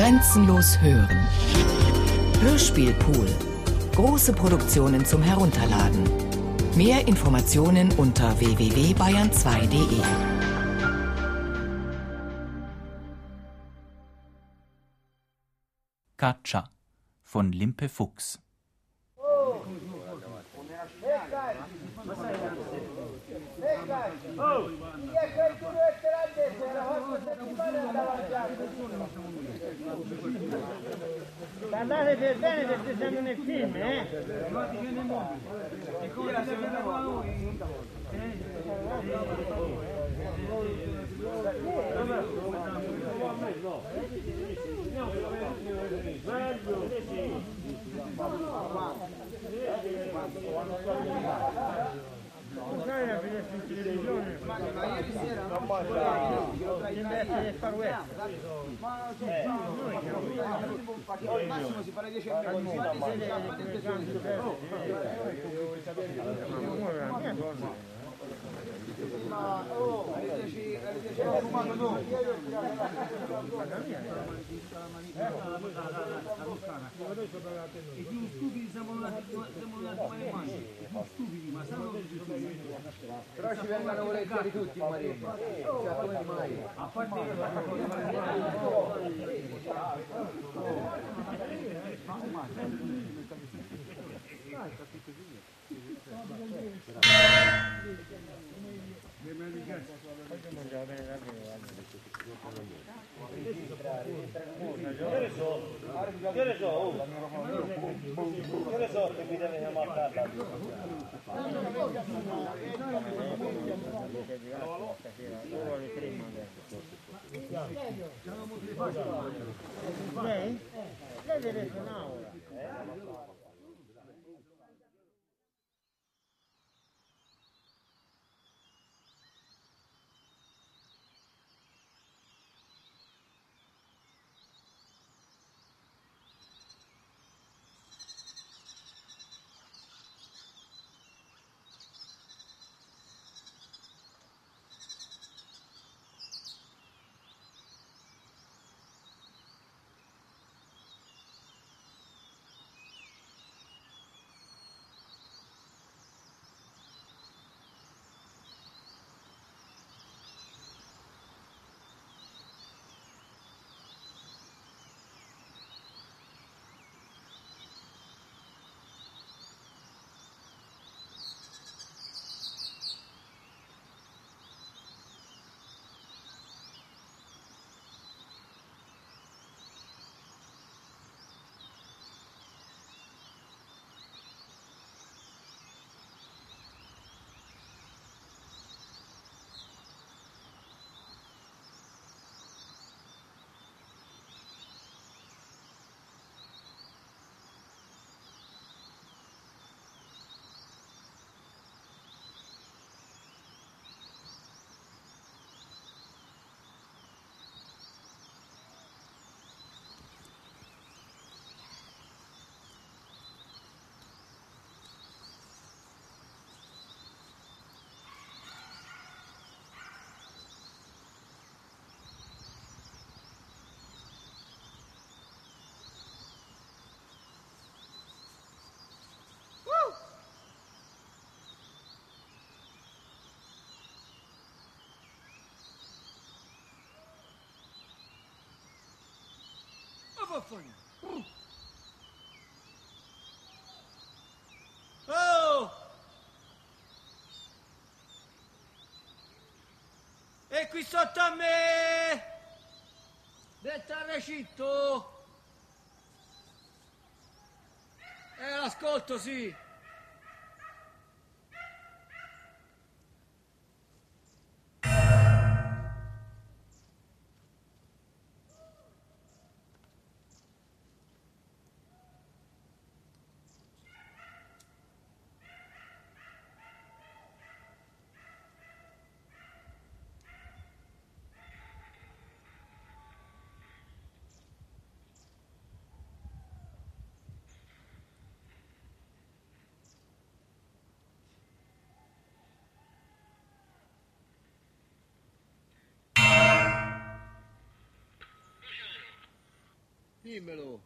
Grenzenlos hören. Hörspielpool. Große Produktionen zum Herunterladen. Mehr Informationen unter www.bayern2.de. Caccia von Limpe Fuchs. Guardate per bene perché siamo nel film, eh? Ma ieri sera? Deve Al massimo si fa le 10 e mezza. Ma oh, alle 10 alle 10 ho rubato tu. I più stupidi siamo nati come mani, stupidi, ma che stupidi. Però ci vengono volentieri tutti i marini. Cioè come mai? A parte Lei? Lei deve suonare ora. Oh! E qui sotto a me! Detta recitto! Eh, l'ascolto, sì! Dímelo.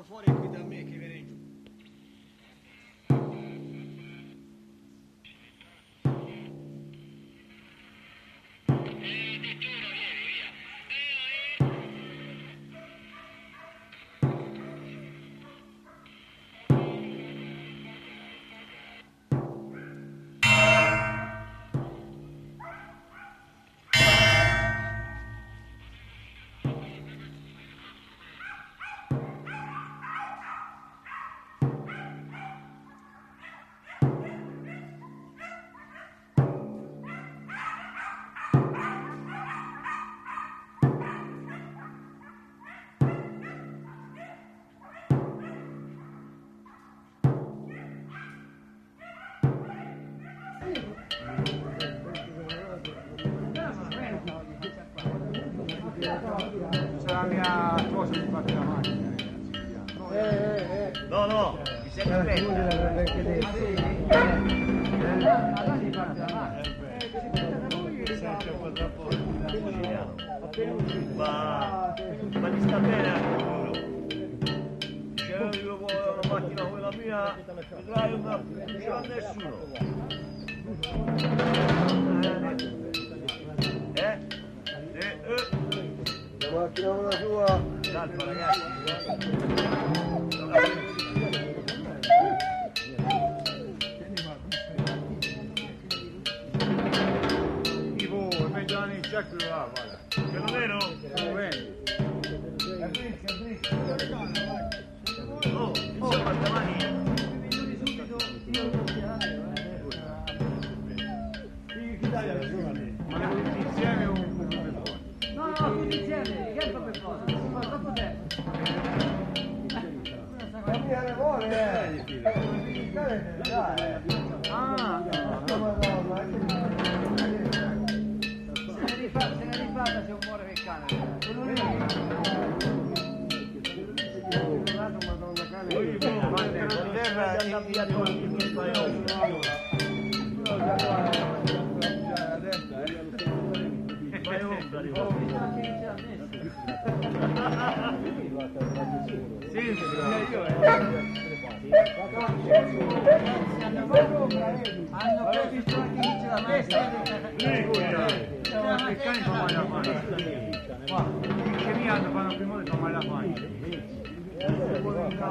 go for it. Ma, ma ti sta bene. Se io voglio una macchina come la mia, vedrai una, non c'è nessuno. Eh? Eh? La macchina come la tua. Calma ragazzi. Dracula, voilà. Oh, oh. Eh. Hanno previsto anche chi ce la testa. Ma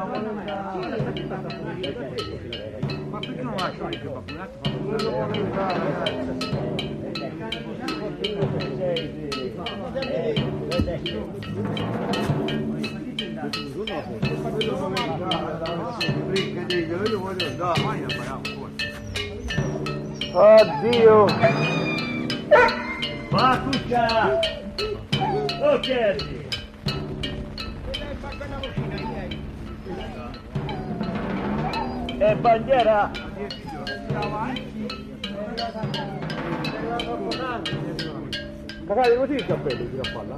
perché non lasciano il più popolato? Io voglio E bandiera! Magari così il cappello fino a palla.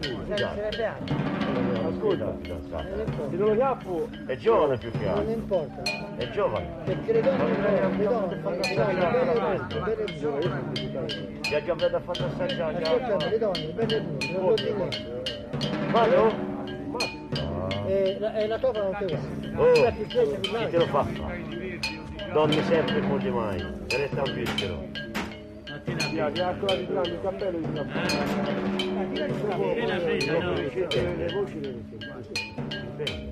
Cuccia! Ascolta, se non lo chiappo È giovane più che Non altro. importa, È giovane. perché le donne no, le donne, le donne, bene tutto, bene tutto. Già fatto assaggiare. Ascoltate le donne, bene tutto, non lo dico. Vado? E E la, e la topa non ti va. Oh, La chi te lo fa? Dormi sempre e moglie mai, resta un Ya, ya ancora di il cappello di una E la presa, no? Le voci le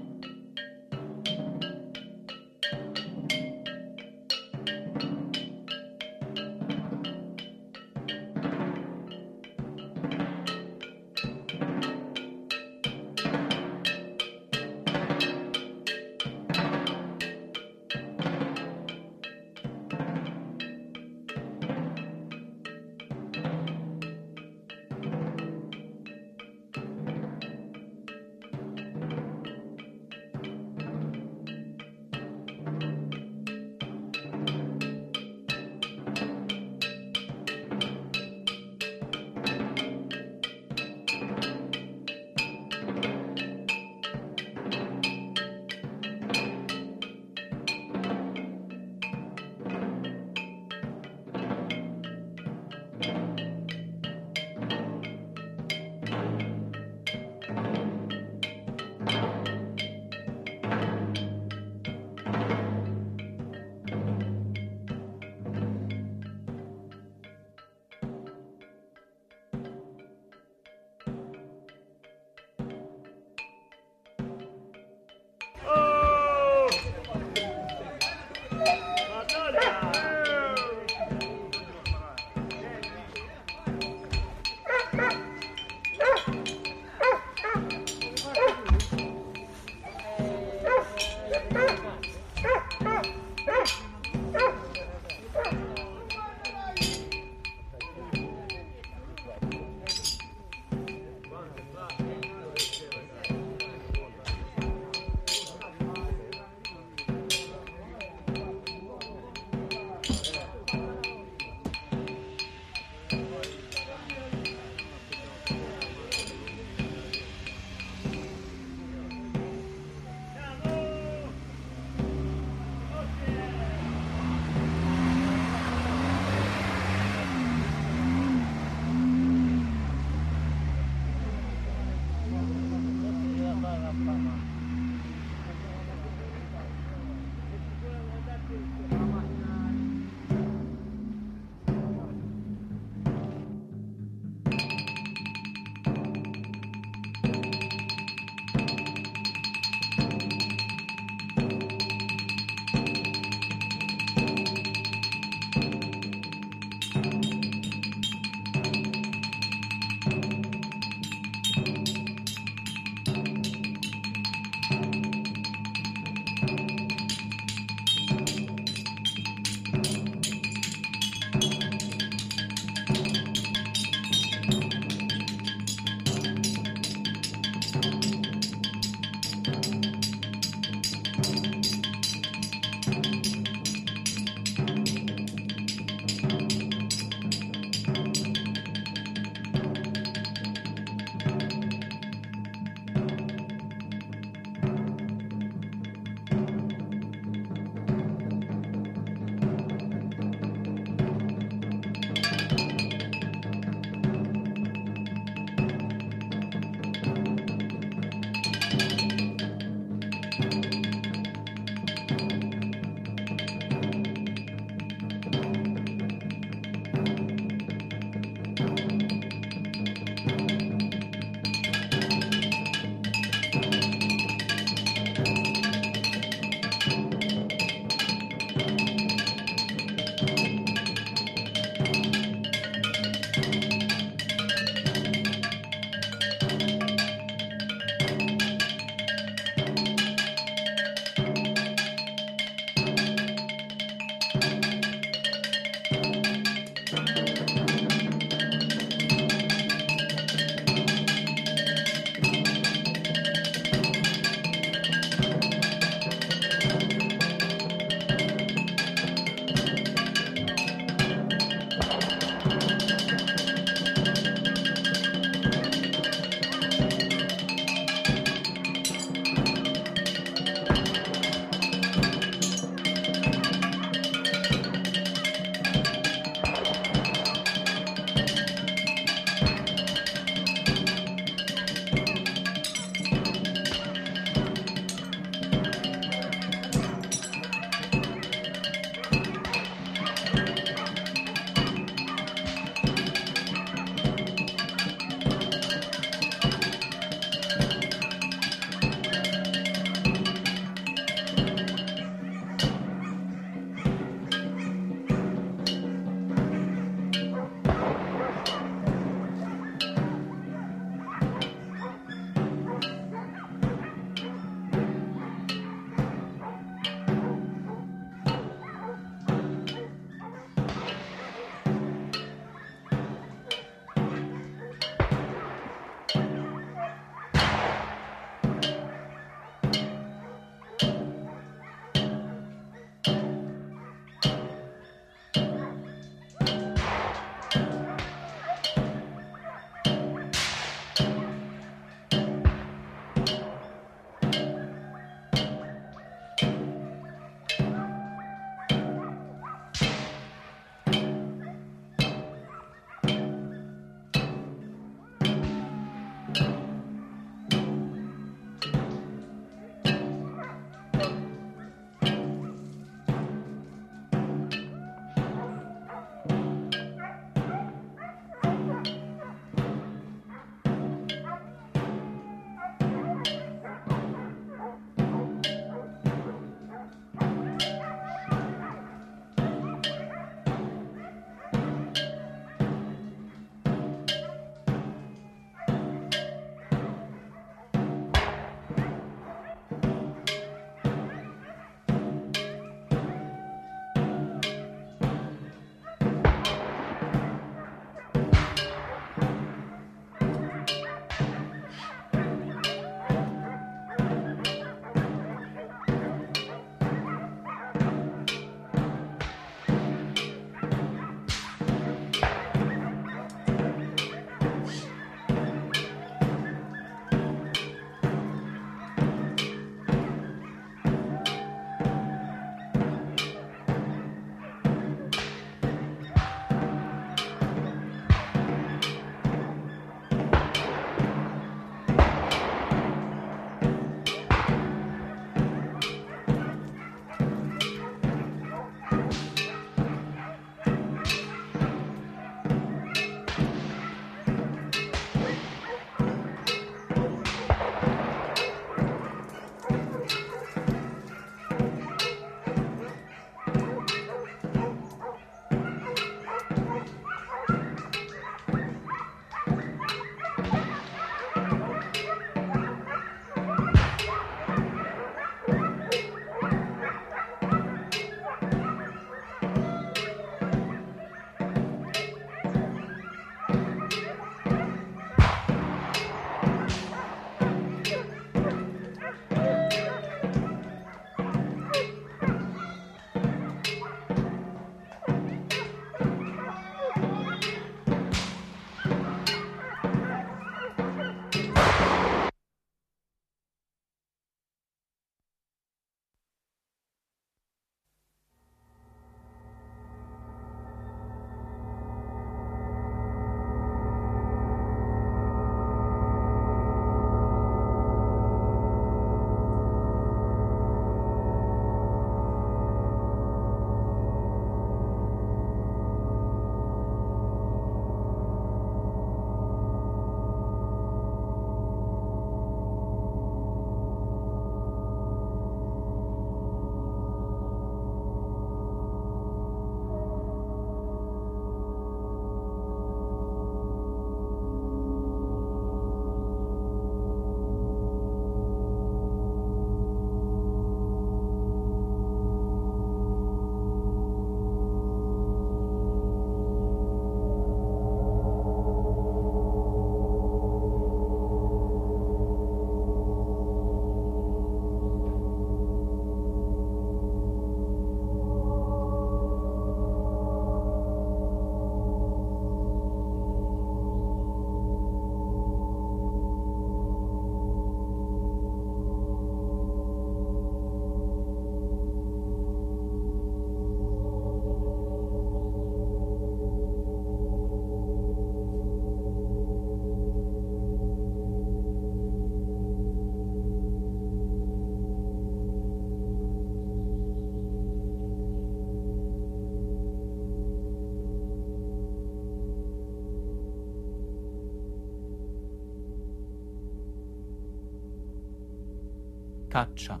Caccia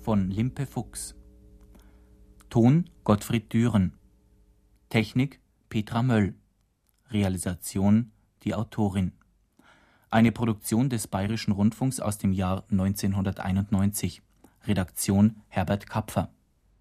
von Limpe Fuchs. Ton Gottfried Düren. Technik Petra Möll. Realisation die Autorin. Eine Produktion des Bayerischen Rundfunks aus dem Jahr 1991. Redaktion Herbert Kapfer